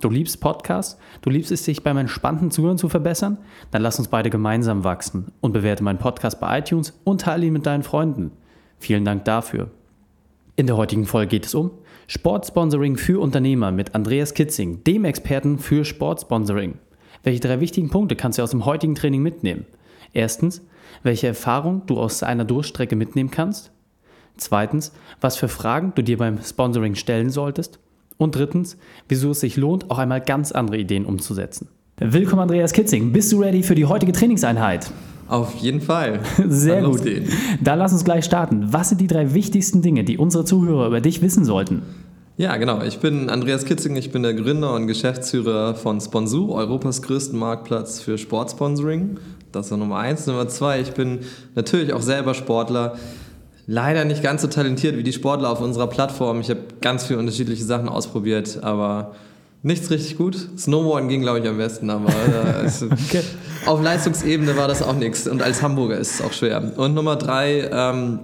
Du liebst Podcasts? Du liebst es, sich beim entspannten Zuhören zu verbessern? Dann lass uns beide gemeinsam wachsen und bewerte meinen Podcast bei iTunes und teile ihn mit deinen Freunden. Vielen Dank dafür. In der heutigen Folge geht es um Sportsponsoring für Unternehmer mit Andreas Kitzing, dem Experten für Sportsponsoring. Welche drei wichtigen Punkte kannst du aus dem heutigen Training mitnehmen? Erstens, welche Erfahrung du aus einer Durchstrecke mitnehmen kannst. Zweitens, was für Fragen du dir beim Sponsoring stellen solltest. Und drittens, wieso es sich lohnt, auch einmal ganz andere Ideen umzusetzen. Willkommen, Andreas Kitzing. Bist du ready für die heutige Trainingseinheit? Auf jeden Fall. Sehr gut. Dann lass uns gleich starten. Was sind die drei wichtigsten Dinge, die unsere Zuhörer über dich wissen sollten? Ja, genau. Ich bin Andreas Kitzing, ich bin der Gründer und Geschäftsführer von Sponsor, Europas größten Marktplatz für Sportsponsoring. Das ist Nummer eins. Nummer zwei, ich bin natürlich auch selber Sportler leider nicht ganz so talentiert wie die Sportler auf unserer Plattform. Ich habe ganz viele unterschiedliche Sachen ausprobiert, aber nichts richtig gut. Snowboarden ging, glaube ich, am besten, aber äh, okay. auf Leistungsebene war das auch nichts. Und als Hamburger ist es auch schwer. Und Nummer drei, ähm,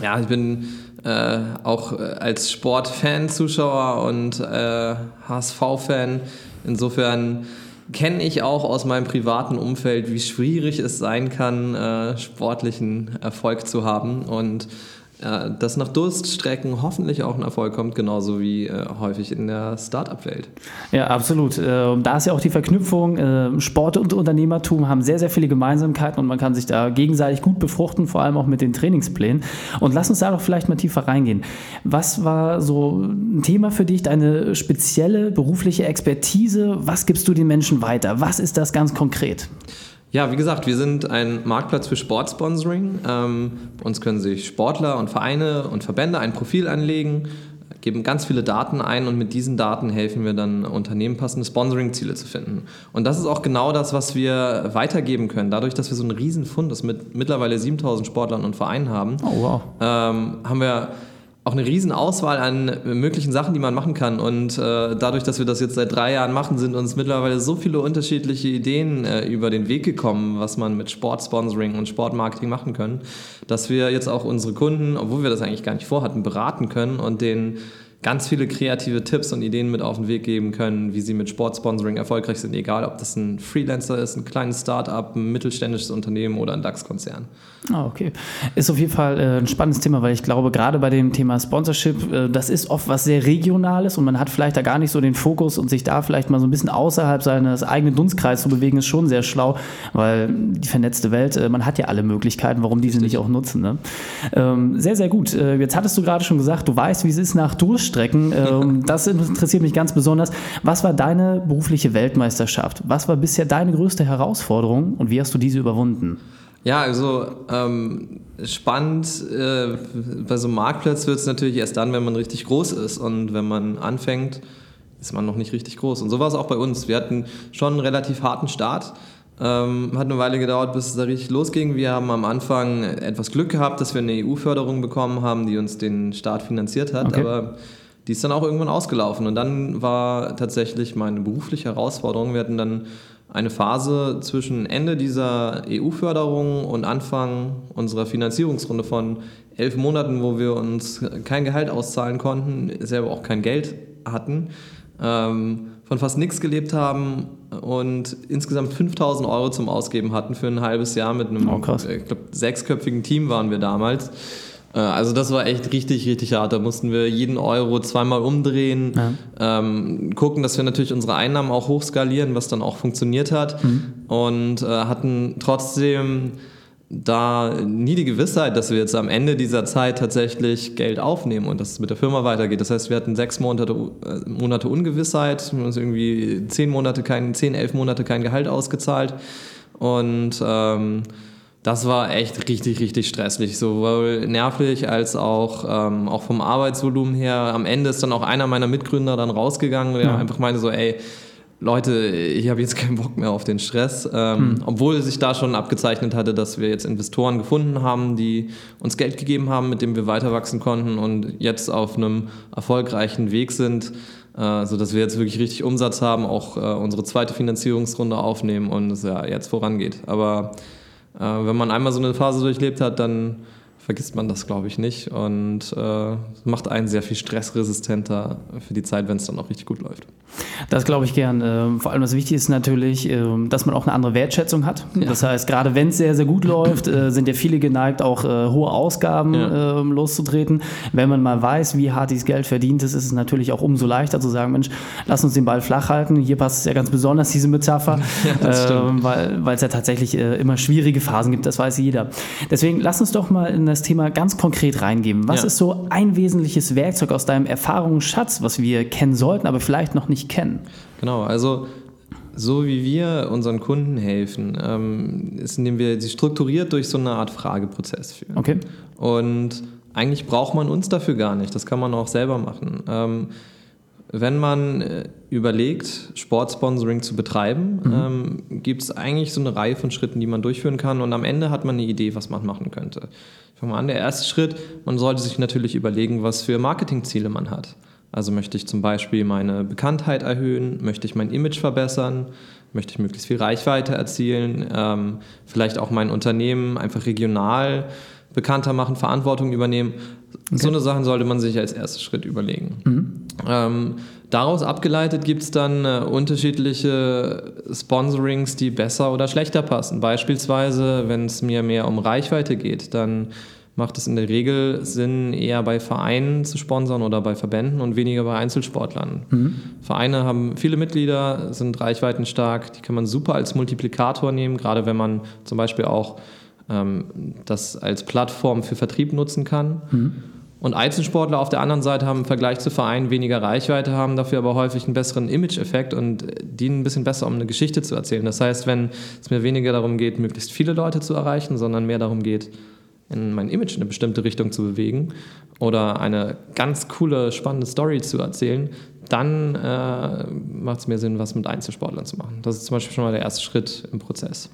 ja, ich bin äh, auch äh, als Sportfan Zuschauer und äh, HSV-Fan. Insofern kenne ich auch aus meinem privaten Umfeld, wie schwierig es sein kann, äh, sportlichen Erfolg zu haben. Und dass nach Durststrecken hoffentlich auch ein Erfolg kommt, genauso wie äh, häufig in der Startup-Welt. Ja, absolut. Äh, da ist ja auch die Verknüpfung. Äh, Sport und Unternehmertum haben sehr, sehr viele Gemeinsamkeiten und man kann sich da gegenseitig gut befruchten, vor allem auch mit den Trainingsplänen. Und lass uns da doch vielleicht mal tiefer reingehen. Was war so ein Thema für dich, deine spezielle berufliche Expertise? Was gibst du den Menschen weiter? Was ist das ganz konkret? Ja, wie gesagt, wir sind ein Marktplatz für Sportsponsoring. Ähm, bei uns können sich Sportler und Vereine und Verbände ein Profil anlegen, geben ganz viele Daten ein und mit diesen Daten helfen wir dann Unternehmen passende Sponsoring-Ziele zu finden. Und das ist auch genau das, was wir weitergeben können. Dadurch, dass wir so einen riesen Fundus mit mittlerweile 7000 Sportlern und Vereinen haben, oh, wow. ähm, haben wir auch eine riesen Auswahl an möglichen Sachen, die man machen kann. Und äh, dadurch, dass wir das jetzt seit drei Jahren machen, sind uns mittlerweile so viele unterschiedliche Ideen äh, über den Weg gekommen, was man mit Sportsponsoring und Sportmarketing machen kann, dass wir jetzt auch unsere Kunden, obwohl wir das eigentlich gar nicht vorhatten, beraten können und denen ganz viele kreative Tipps und Ideen mit auf den Weg geben können, wie sie mit Sportsponsoring erfolgreich sind, egal ob das ein Freelancer ist, ein kleines Start-up, ein mittelständisches Unternehmen oder ein DAX-Konzern. Ah, okay. Ist auf jeden Fall äh, ein spannendes Thema, weil ich glaube, gerade bei dem Thema Sponsorship, äh, das ist oft was sehr Regionales und man hat vielleicht da gar nicht so den Fokus und sich da vielleicht mal so ein bisschen außerhalb seines eigenen Dunstkreises zu bewegen, ist schon sehr schlau, weil die vernetzte Welt, äh, man hat ja alle Möglichkeiten, warum diese nicht auch nutzen. Ne? Ähm, sehr, sehr gut. Jetzt hattest du gerade schon gesagt, du weißt, wie es ist nach Durst Durchstrecken. Ähm, das interessiert mich ganz besonders. Was war deine berufliche Weltmeisterschaft? Was war bisher deine größte Herausforderung und wie hast du diese überwunden? Ja, also ähm, spannend äh, bei so einem Marktplatz wird es natürlich erst dann, wenn man richtig groß ist. Und wenn man anfängt, ist man noch nicht richtig groß. Und so war es auch bei uns. Wir hatten schon einen relativ harten Start. Ähm, hat eine Weile gedauert, bis es da richtig losging. Wir haben am Anfang etwas Glück gehabt, dass wir eine EU-Förderung bekommen haben, die uns den Start finanziert hat. Okay. Aber die ist dann auch irgendwann ausgelaufen. Und dann war tatsächlich meine berufliche Herausforderung. Wir hatten dann eine Phase zwischen Ende dieser EU-Förderung und Anfang unserer Finanzierungsrunde von elf Monaten, wo wir uns kein Gehalt auszahlen konnten, selber auch kein Geld hatten, ähm, von fast nichts gelebt haben und insgesamt 5000 Euro zum Ausgeben hatten für ein halbes Jahr mit einem oh, ich glaub, sechsköpfigen Team waren wir damals. Äh, also das war echt richtig, richtig hart. Da mussten wir jeden Euro zweimal umdrehen, ja. ähm, gucken, dass wir natürlich unsere Einnahmen auch hochskalieren, was dann auch funktioniert hat. Mhm. Und äh, hatten trotzdem da nie die Gewissheit, dass wir jetzt am Ende dieser Zeit tatsächlich Geld aufnehmen und dass es mit der Firma weitergeht. Das heißt, wir hatten sechs Monate, äh, Monate Ungewissheit, uns irgendwie zehn Monate kein, zehn, elf Monate kein Gehalt ausgezahlt. Und ähm, das war echt richtig, richtig stressig, sowohl nervlich als auch, ähm, auch vom Arbeitsvolumen her. Am Ende ist dann auch einer meiner Mitgründer dann rausgegangen, der ja. einfach meinte so, ey, Leute, ich habe jetzt keinen Bock mehr auf den Stress, ähm, hm. obwohl sich da schon abgezeichnet hatte, dass wir jetzt Investoren gefunden haben, die uns Geld gegeben haben, mit dem wir weiter wachsen konnten und jetzt auf einem erfolgreichen Weg sind, äh, sodass wir jetzt wirklich richtig Umsatz haben, auch äh, unsere zweite Finanzierungsrunde aufnehmen und es ja jetzt vorangeht. Aber äh, wenn man einmal so eine Phase durchlebt hat, dann vergisst man das, glaube ich, nicht und äh, macht einen sehr viel stressresistenter für die Zeit, wenn es dann auch richtig gut läuft. Das glaube ich gern. Ähm, vor allem das Wichtige ist natürlich, ähm, dass man auch eine andere Wertschätzung hat. Ja. Das heißt, gerade wenn es sehr, sehr gut läuft, äh, sind ja viele geneigt, auch äh, hohe Ausgaben ja. Ähm, loszutreten. Wenn man mal weiß, wie hart dieses Geld verdient ist, ist es natürlich auch umso leichter zu sagen, Mensch, lass uns den Ball flach halten. Hier passt es ja ganz besonders, diese Metapher, ja, weil es ja tatsächlich äh, immer schwierige Phasen gibt, das weiß jeder. Deswegen lass uns doch mal in das das Thema ganz konkret reingeben. Was ja. ist so ein wesentliches Werkzeug aus deinem Erfahrungsschatz, was wir kennen sollten, aber vielleicht noch nicht kennen? Genau, also so wie wir unseren Kunden helfen, ähm, ist, indem wir sie strukturiert durch so eine Art Frageprozess führen. Okay. Und eigentlich braucht man uns dafür gar nicht. Das kann man auch selber machen. Wenn man äh, überlegt, Sportsponsoring zu betreiben, mhm. ähm, gibt es eigentlich so eine Reihe von Schritten, die man durchführen kann und am Ende hat man eine Idee, was man machen könnte. Ich fange mal an, der erste Schritt, man sollte sich natürlich überlegen, was für Marketingziele man hat. Also möchte ich zum Beispiel meine Bekanntheit erhöhen, möchte ich mein Image verbessern, möchte ich möglichst viel Reichweite erzielen, ähm, vielleicht auch mein Unternehmen einfach regional bekannter machen, Verantwortung übernehmen. Okay. So eine Sachen sollte man sich als ersten Schritt überlegen. Mhm. Ähm, daraus abgeleitet gibt es dann äh, unterschiedliche Sponsorings, die besser oder schlechter passen. Beispielsweise, wenn es mir mehr um Reichweite geht, dann macht es in der Regel Sinn, eher bei Vereinen zu sponsern oder bei Verbänden und weniger bei Einzelsportlern. Mhm. Vereine haben viele Mitglieder, sind reichweitenstark, die kann man super als Multiplikator nehmen, gerade wenn man zum Beispiel auch ähm, das als Plattform für Vertrieb nutzen kann. Mhm. Und Einzelsportler auf der anderen Seite haben im Vergleich zu Vereinen weniger Reichweite, haben dafür aber häufig einen besseren Image-Effekt und dienen ein bisschen besser, um eine Geschichte zu erzählen. Das heißt, wenn es mir weniger darum geht, möglichst viele Leute zu erreichen, sondern mehr darum geht, in mein Image in eine bestimmte Richtung zu bewegen oder eine ganz coole, spannende Story zu erzählen, dann äh, macht es mehr Sinn, was mit Einzelsportlern zu machen. Das ist zum Beispiel schon mal der erste Schritt im Prozess.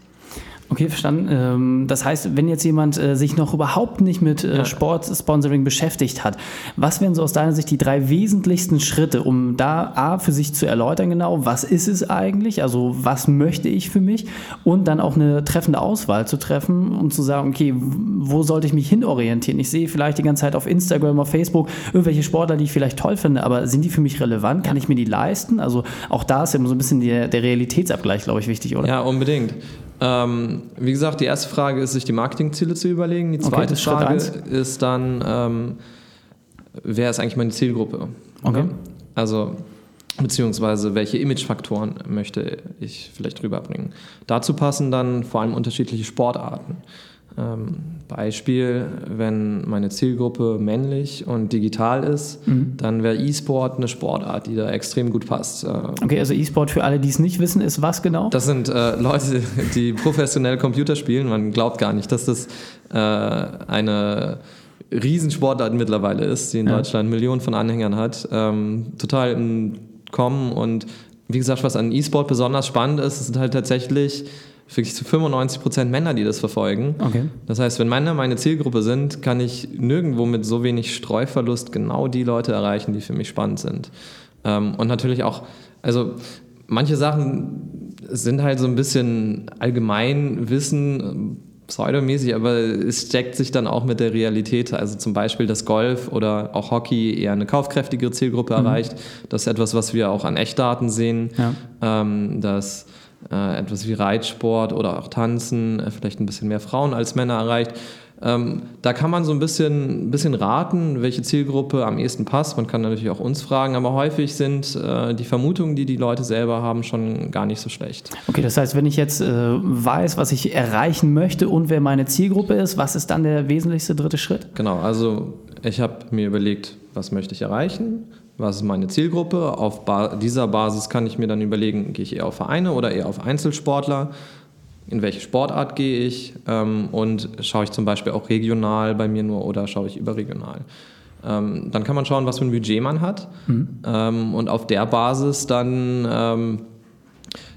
Okay, verstanden. Ähm, das heißt, wenn jetzt jemand äh, sich noch überhaupt nicht mit äh. Sportsponsoring beschäftigt hat, was wären so aus deiner Sicht die drei wesentlichsten Schritte, um da A für sich zu erläutern genau, was ist es eigentlich, also was möchte ich für mich und dann auch eine treffende Auswahl zu treffen und zu sagen, okay, wo sollte ich mich hinorientieren? Ich sehe vielleicht die ganze Zeit auf Instagram, auf Facebook irgendwelche Sportler, die ich vielleicht toll finde, aber sind die für mich relevant? Kann ich mir die leisten? Also auch da ist ja immer so ein bisschen der, der Realitätsabgleich, glaube ich, wichtig, oder? Ja, unbedingt. Ähm, wie gesagt, die erste Frage ist, sich die Marketingziele zu überlegen. Die zweite okay, Frage ist dann, ähm, wer ist eigentlich meine Zielgruppe? Okay. Also, beziehungsweise welche Imagefaktoren möchte ich vielleicht rüberbringen. Dazu passen dann vor allem unterschiedliche Sportarten. Ähm, Beispiel, wenn meine Zielgruppe männlich und digital ist, mhm. dann wäre E-Sport eine Sportart, die da extrem gut passt. Äh, okay, also E-Sport für alle, die es nicht wissen, ist was genau? Das sind äh, Leute, die professionell Computer spielen. Man glaubt gar nicht, dass das äh, eine Riesensportart mittlerweile ist, die in ja. Deutschland Millionen von Anhängern hat. Ähm, total im Kommen und wie gesagt, was an E-Sport besonders spannend ist, sind halt tatsächlich wirklich zu 95 Prozent Männer, die das verfolgen. Okay. Das heißt, wenn Männer meine Zielgruppe sind, kann ich nirgendwo mit so wenig Streuverlust genau die Leute erreichen, die für mich spannend sind. Ähm, und natürlich auch, also manche Sachen sind halt so ein bisschen Allgemeinwissen, pseudomäßig, aber es steckt sich dann auch mit der Realität. Also zum Beispiel, dass Golf oder auch Hockey eher eine kaufkräftigere Zielgruppe mhm. erreicht. Das ist etwas, was wir auch an Echtdaten sehen. Ja. Ähm, dass äh, etwas wie Reitsport oder auch Tanzen äh, vielleicht ein bisschen mehr Frauen als Männer erreicht. Ähm, da kann man so ein bisschen, bisschen raten, welche Zielgruppe am ehesten passt. Man kann natürlich auch uns fragen, aber häufig sind äh, die Vermutungen, die die Leute selber haben, schon gar nicht so schlecht. Okay, das heißt, wenn ich jetzt äh, weiß, was ich erreichen möchte und wer meine Zielgruppe ist, was ist dann der wesentlichste dritte Schritt? Genau, also ich habe mir überlegt, was möchte ich erreichen, was ist meine Zielgruppe. Auf ba dieser Basis kann ich mir dann überlegen, gehe ich eher auf Vereine oder eher auf Einzelsportler. In welche Sportart gehe ich ähm, und schaue ich zum Beispiel auch regional bei mir nur oder schaue ich überregional. Ähm, dann kann man schauen, was für ein Budget man hat mhm. ähm, und auf der Basis dann ähm,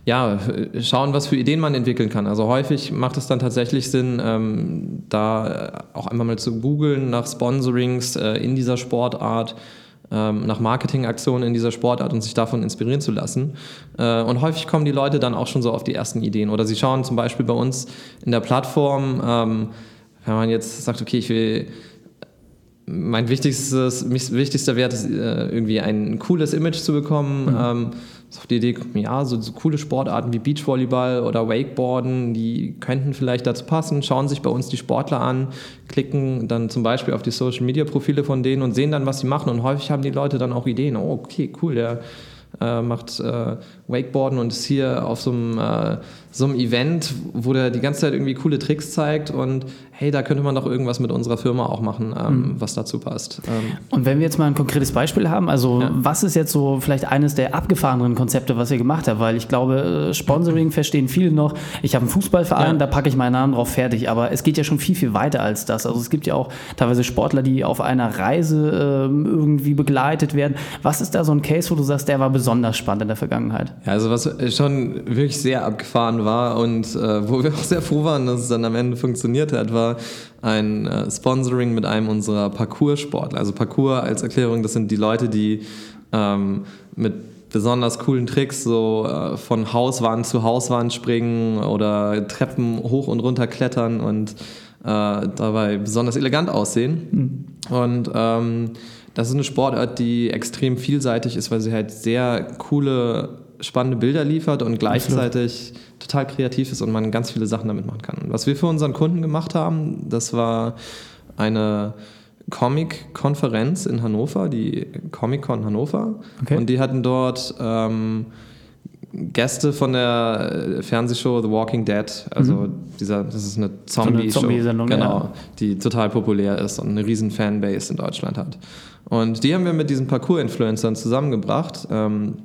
ja, schauen, was für Ideen man entwickeln kann. Also häufig macht es dann tatsächlich Sinn, ähm, da auch einmal mal zu googeln nach Sponsorings äh, in dieser Sportart nach Marketingaktionen in dieser Sportart und sich davon inspirieren zu lassen. Äh, und häufig kommen die Leute dann auch schon so auf die ersten Ideen. Oder sie schauen zum Beispiel bei uns in der Plattform, ähm, wenn man jetzt sagt, okay, ich will mein wichtigstes, wichtigster Wert ist, äh, irgendwie ein cooles Image zu bekommen. Mhm. Ähm, auf die Idee, ja, so, so, coole Sportarten wie Beachvolleyball oder Wakeboarden, die könnten vielleicht dazu passen, schauen sich bei uns die Sportler an, klicken dann zum Beispiel auf die Social Media Profile von denen und sehen dann, was sie machen. Und häufig haben die Leute dann auch Ideen. Oh, okay, cool, der äh, macht äh, Wakeboarden und ist hier auf so einem, äh, so einem Event, wo der die ganze Zeit irgendwie coole Tricks zeigt und hey, da könnte man doch irgendwas mit unserer Firma auch machen, ähm, mhm. was dazu passt. Ähm, und wenn wir jetzt mal ein konkretes Beispiel haben, also ja. was ist jetzt so vielleicht eines der abgefahreneren Konzepte, was ihr gemacht habt? Weil ich glaube, äh, Sponsoring verstehen viele noch. Ich habe einen Fußballverein, ja. da packe ich meinen Namen drauf, fertig. Aber es geht ja schon viel, viel weiter als das. Also es gibt ja auch teilweise Sportler, die auf einer Reise äh, irgendwie begleitet werden. Was ist da so ein Case, wo du sagst, der war besonders spannend in der Vergangenheit? Ja, also was schon wirklich sehr abgefahren war und äh, wo wir auch sehr froh waren, dass es dann am Ende funktioniert hat, war ein äh, Sponsoring mit einem unserer Parcours-Sportler. Also Parcours als Erklärung, das sind die Leute, die ähm, mit besonders coolen Tricks so äh, von Hauswand zu Hauswand springen oder Treppen hoch und runter klettern und äh, dabei besonders elegant aussehen. Mhm. Und ähm, das ist eine Sportart, die extrem vielseitig ist, weil sie halt sehr coole spannende Bilder liefert und gleichzeitig total kreativ ist und man ganz viele Sachen damit machen kann. was wir für unseren Kunden gemacht haben, das war eine Comic-Konferenz in Hannover, die Comic-Con Hannover. Okay. Und die hatten dort ähm, Gäste von der Fernsehshow The Walking Dead. Also mhm. dieser, das ist eine Zombie-Show, Zombie genau, ja. die total populär ist und eine riesen Fanbase in Deutschland hat. Und die haben wir mit diesen Parkour-Influencern zusammengebracht. Ähm,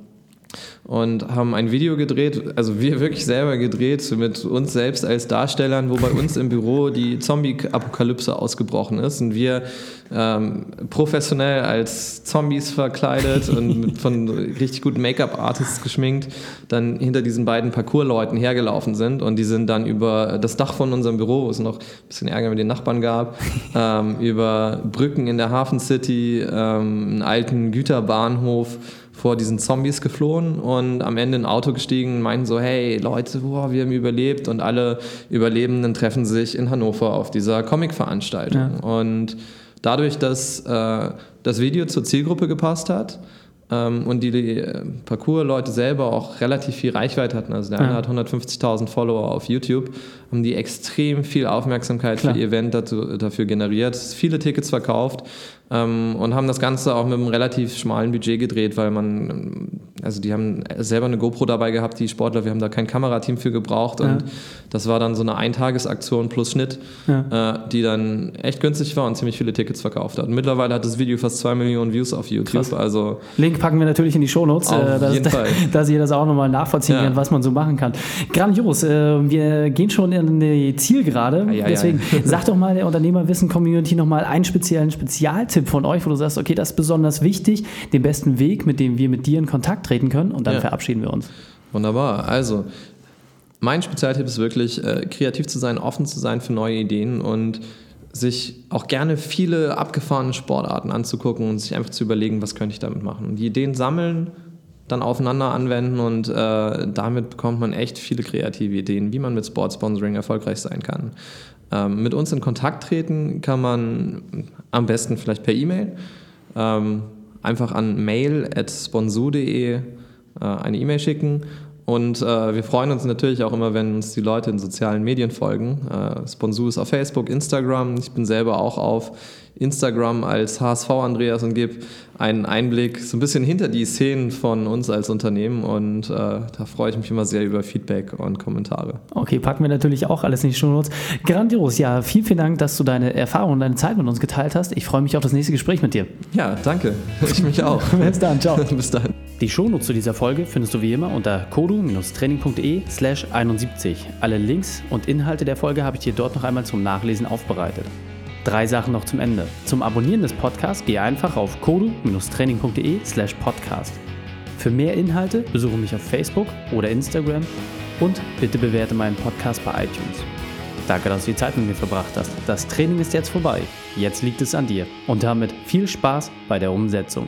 und haben ein Video gedreht, also wir wirklich selber gedreht, mit uns selbst als Darstellern, wo bei uns im Büro die Zombie-Apokalypse ausgebrochen ist und wir ähm, professionell als Zombies verkleidet und von richtig guten Make-up-Artists geschminkt dann hinter diesen beiden Parkour-Leuten hergelaufen sind und die sind dann über das Dach von unserem Büro, wo es noch ein bisschen Ärger mit den Nachbarn gab, ähm, über Brücken in der Hafen City, ähm, einen alten Güterbahnhof, vor diesen Zombies geflohen und am Ende in ein Auto gestiegen und meinten so, hey Leute, boah, wir haben überlebt und alle Überlebenden treffen sich in Hannover auf dieser Comic-Veranstaltung. Ja. Und dadurch, dass äh, das Video zur Zielgruppe gepasst hat, ähm, und die, die äh, Parcours-Leute selber auch relativ viel Reichweite hatten. Also der eine hat 150.000 Follower auf YouTube, haben die extrem viel Aufmerksamkeit Klar. für ihr Event dazu, dafür generiert, viele Tickets verkauft ähm, und haben das Ganze auch mit einem relativ schmalen Budget gedreht, weil man, also die haben selber eine GoPro dabei gehabt, die Sportler, wir haben da kein Kamerateam für gebraucht und ja. das war dann so eine Eintagesaktion plus Schnitt, ja. äh, die dann echt günstig war und ziemlich viele Tickets verkauft hat. Und mittlerweile hat das Video fast zwei Millionen Views auf YouTube. Krass. Also Link packen wir natürlich in die Shownotes, äh, dass, dass ihr das auch nochmal nachvollziehen ja. könnt, was man so machen kann. Grandios, äh, wir gehen schon in die Zielgerade, deswegen sag doch mal der Unternehmerwissen-Community nochmal einen speziellen Spezialtipp Tipp von euch, wo du sagst, okay, das ist besonders wichtig, den besten Weg, mit dem wir mit dir in Kontakt treten können und dann ja. verabschieden wir uns. Wunderbar. Also, mein Spezialtipp ist wirklich, äh, kreativ zu sein, offen zu sein für neue Ideen und sich auch gerne viele abgefahrene Sportarten anzugucken und sich einfach zu überlegen, was könnte ich damit machen. Und die Ideen sammeln, dann aufeinander anwenden und äh, damit bekommt man echt viele kreative Ideen, wie man mit Sportsponsoring erfolgreich sein kann. Ähm, mit uns in Kontakt treten kann man am besten vielleicht per E-Mail. Ähm, einfach an mail.sponsor.de äh, eine E-Mail schicken. Und äh, wir freuen uns natürlich auch immer, wenn uns die Leute in sozialen Medien folgen. Äh, Sponsor ist auf Facebook, Instagram. Ich bin selber auch auf Instagram als HSV Andreas und gebe einen Einblick so ein bisschen hinter die Szenen von uns als Unternehmen und äh, da freue ich mich immer sehr über Feedback und Kommentare. Okay, packen wir natürlich auch alles in die Shownotes. Grandios, ja, vielen, vielen Dank, dass du deine Erfahrungen und deine Zeit mit uns geteilt hast. Ich freue mich auf das nächste Gespräch mit dir. Ja, danke. Ich mich auch. Bis dann, ciao. Bis dann. Die Shownotes zu dieser Folge findest du wie immer unter kodu-training.de slash 71. Alle Links und Inhalte der Folge habe ich dir dort noch einmal zum Nachlesen aufbereitet. Drei Sachen noch zum Ende. Zum Abonnieren des Podcasts geh einfach auf kodu-training.de slash podcast. Für mehr Inhalte besuche mich auf Facebook oder Instagram und bitte bewerte meinen Podcast bei iTunes. Danke, dass du die Zeit mit mir verbracht hast. Das Training ist jetzt vorbei. Jetzt liegt es an dir. Und damit viel Spaß bei der Umsetzung.